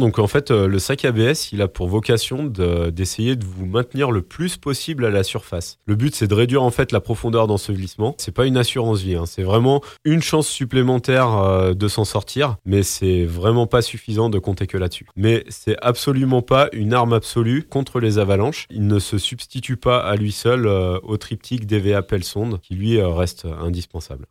Donc en fait, euh, le sac ABS, il a pour vocation d'essayer de, vous maintenir le plus possible à la surface. Le but, c'est de réduire en fait la profondeur d'ensevelissement. C'est pas une assurance vie, hein. c'est vraiment une chance supplémentaire euh, de s'en sortir, mais c'est vraiment pas suffisant de compter que là-dessus. Mais c'est absolument pas une arme absolue contre les avalanches. Il ne se substitue pas à lui seul euh, au triptyque DVA Pelsonde, qui lui reste indispensable.